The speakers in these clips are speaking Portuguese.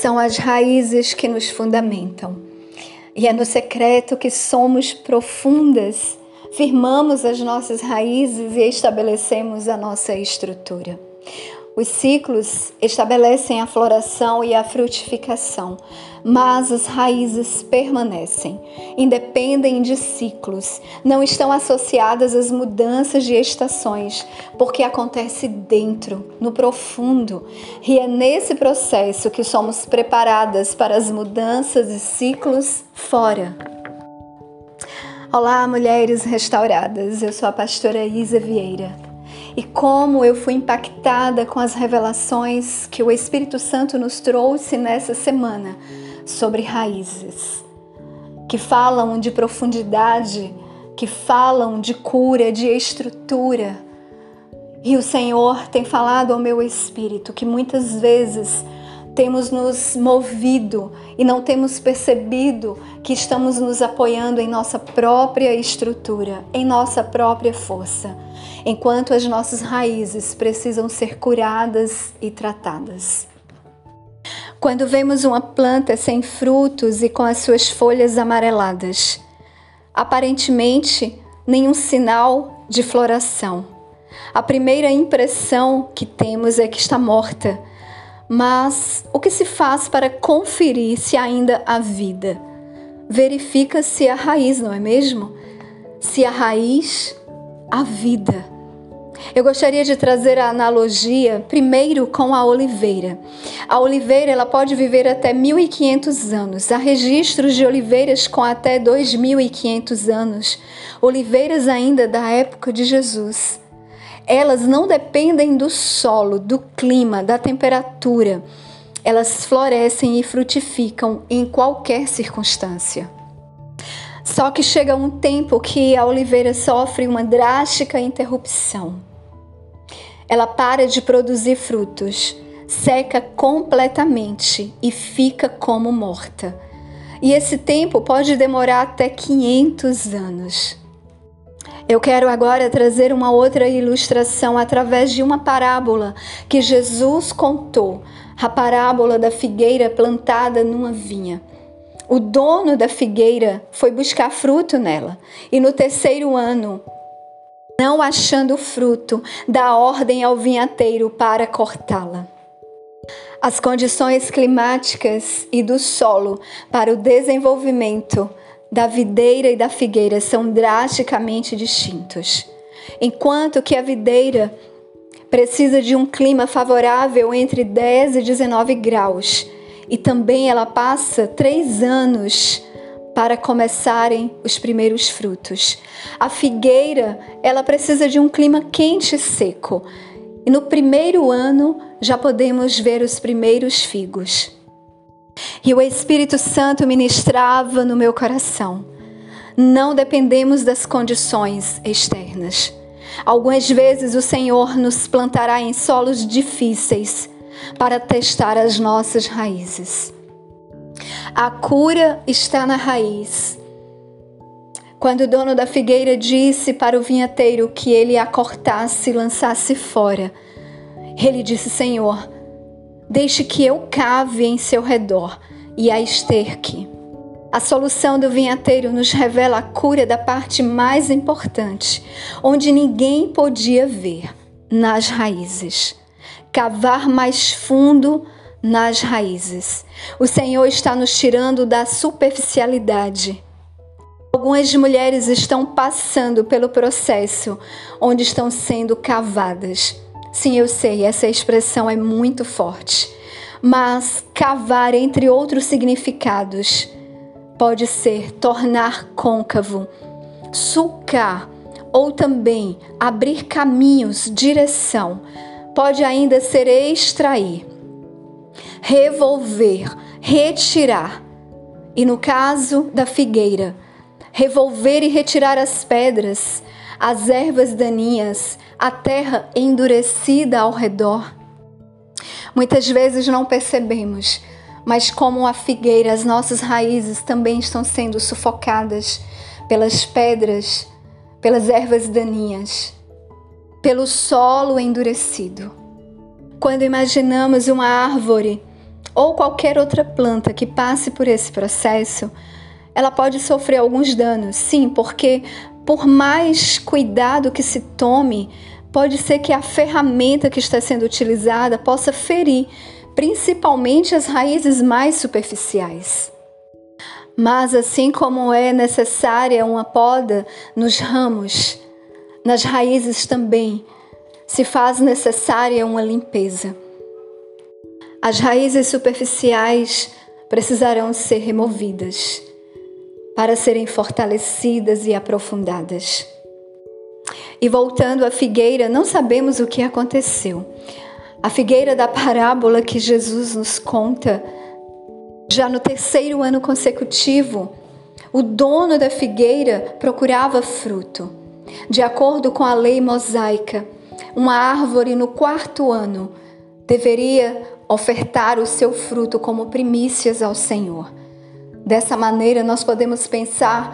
são as raízes que nos fundamentam. E é no secreto que somos profundas, firmamos as nossas raízes e estabelecemos a nossa estrutura. Os ciclos estabelecem a floração e a frutificação, mas as raízes permanecem, independem de ciclos, não estão associadas às mudanças de estações, porque acontece dentro, no profundo, e é nesse processo que somos preparadas para as mudanças e ciclos fora. Olá, mulheres restauradas. Eu sou a pastora Isa Vieira e como eu fui impactada com as revelações que o Espírito Santo nos trouxe nessa semana sobre raízes, que falam de profundidade, que falam de cura, de estrutura. E o Senhor tem falado ao meu espírito que muitas vezes temos nos movido e não temos percebido que estamos nos apoiando em nossa própria estrutura, em nossa própria força, enquanto as nossas raízes precisam ser curadas e tratadas. Quando vemos uma planta sem frutos e com as suas folhas amareladas, aparentemente nenhum sinal de floração. A primeira impressão que temos é que está morta mas o que se faz para conferir se ainda há vida? Verifica-se a raiz, não é mesmo? Se a raiz, a vida. Eu gostaria de trazer a analogia primeiro com a oliveira. A oliveira ela pode viver até 1500 anos. Há registros de oliveiras com até 2500 anos. Oliveiras ainda da época de Jesus elas não dependem do solo, do clima, da temperatura. Elas florescem e frutificam em qualquer circunstância. Só que chega um tempo que a oliveira sofre uma drástica interrupção. Ela para de produzir frutos, seca completamente e fica como morta. E esse tempo pode demorar até 500 anos. Eu quero agora trazer uma outra ilustração através de uma parábola que Jesus contou, a parábola da figueira plantada numa vinha. O dono da figueira foi buscar fruto nela, e no terceiro ano, não achando fruto, dá ordem ao vinhateiro para cortá-la. As condições climáticas e do solo para o desenvolvimento da videira e da figueira são drasticamente distintos. Enquanto que a videira precisa de um clima favorável entre 10 e 19 graus, e também ela passa três anos para começarem os primeiros frutos. A figueira ela precisa de um clima quente e seco, e no primeiro ano já podemos ver os primeiros figos. E o Espírito Santo ministrava no meu coração. Não dependemos das condições externas. Algumas vezes o Senhor nos plantará em solos difíceis para testar as nossas raízes. A cura está na raiz. Quando o dono da figueira disse para o vinhateiro que ele a cortasse e lançasse fora, ele disse: Senhor, Deixe que eu cave em seu redor e a esterque. A solução do vinhateiro nos revela a cura da parte mais importante, onde ninguém podia ver, nas raízes. Cavar mais fundo nas raízes. O Senhor está nos tirando da superficialidade. Algumas mulheres estão passando pelo processo onde estão sendo cavadas Sim, eu sei, essa expressão é muito forte. Mas cavar, entre outros significados, pode ser tornar côncavo, sulcar ou também abrir caminhos, direção. Pode ainda ser extrair, revolver, retirar. E no caso da figueira, revolver e retirar as pedras, as ervas daninhas, a terra endurecida ao redor. Muitas vezes não percebemos, mas como a figueira, as nossas raízes também estão sendo sufocadas pelas pedras, pelas ervas daninhas, pelo solo endurecido. Quando imaginamos uma árvore ou qualquer outra planta que passe por esse processo, ela pode sofrer alguns danos, sim, porque por mais cuidado que se tome, pode ser que a ferramenta que está sendo utilizada possa ferir, principalmente as raízes mais superficiais. Mas assim como é necessária uma poda nos ramos, nas raízes também se faz necessária uma limpeza. As raízes superficiais precisarão ser removidas para serem fortalecidas e aprofundadas. E voltando à figueira, não sabemos o que aconteceu. A figueira da parábola que Jesus nos conta, já no terceiro ano consecutivo, o dono da figueira procurava fruto. De acordo com a lei mosaica, uma árvore no quarto ano deveria ofertar o seu fruto como primícias ao Senhor. Dessa maneira, nós podemos pensar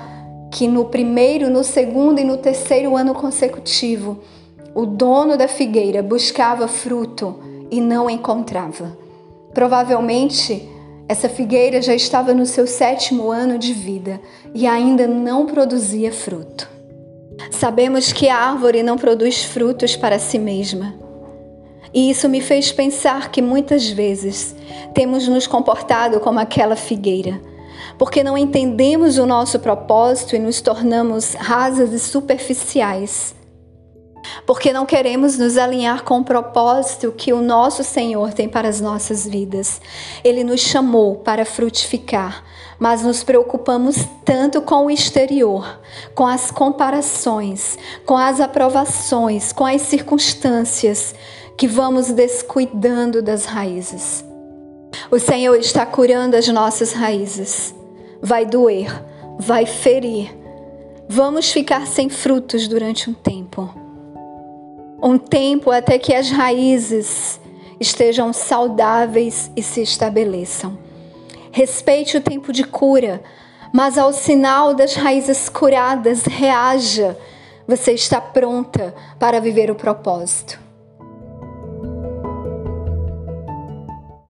que no primeiro, no segundo e no terceiro ano consecutivo, o dono da figueira buscava fruto e não encontrava. Provavelmente, essa figueira já estava no seu sétimo ano de vida e ainda não produzia fruto. Sabemos que a árvore não produz frutos para si mesma. E isso me fez pensar que muitas vezes temos nos comportado como aquela figueira, porque não entendemos o nosso propósito e nos tornamos rasas e superficiais. Porque não queremos nos alinhar com o propósito que o nosso Senhor tem para as nossas vidas. Ele nos chamou para frutificar, mas nos preocupamos tanto com o exterior, com as comparações, com as aprovações, com as circunstâncias, que vamos descuidando das raízes. O Senhor está curando as nossas raízes. Vai doer, vai ferir. Vamos ficar sem frutos durante um tempo. Um tempo até que as raízes estejam saudáveis e se estabeleçam. Respeite o tempo de cura, mas ao sinal das raízes curadas, reaja. Você está pronta para viver o propósito.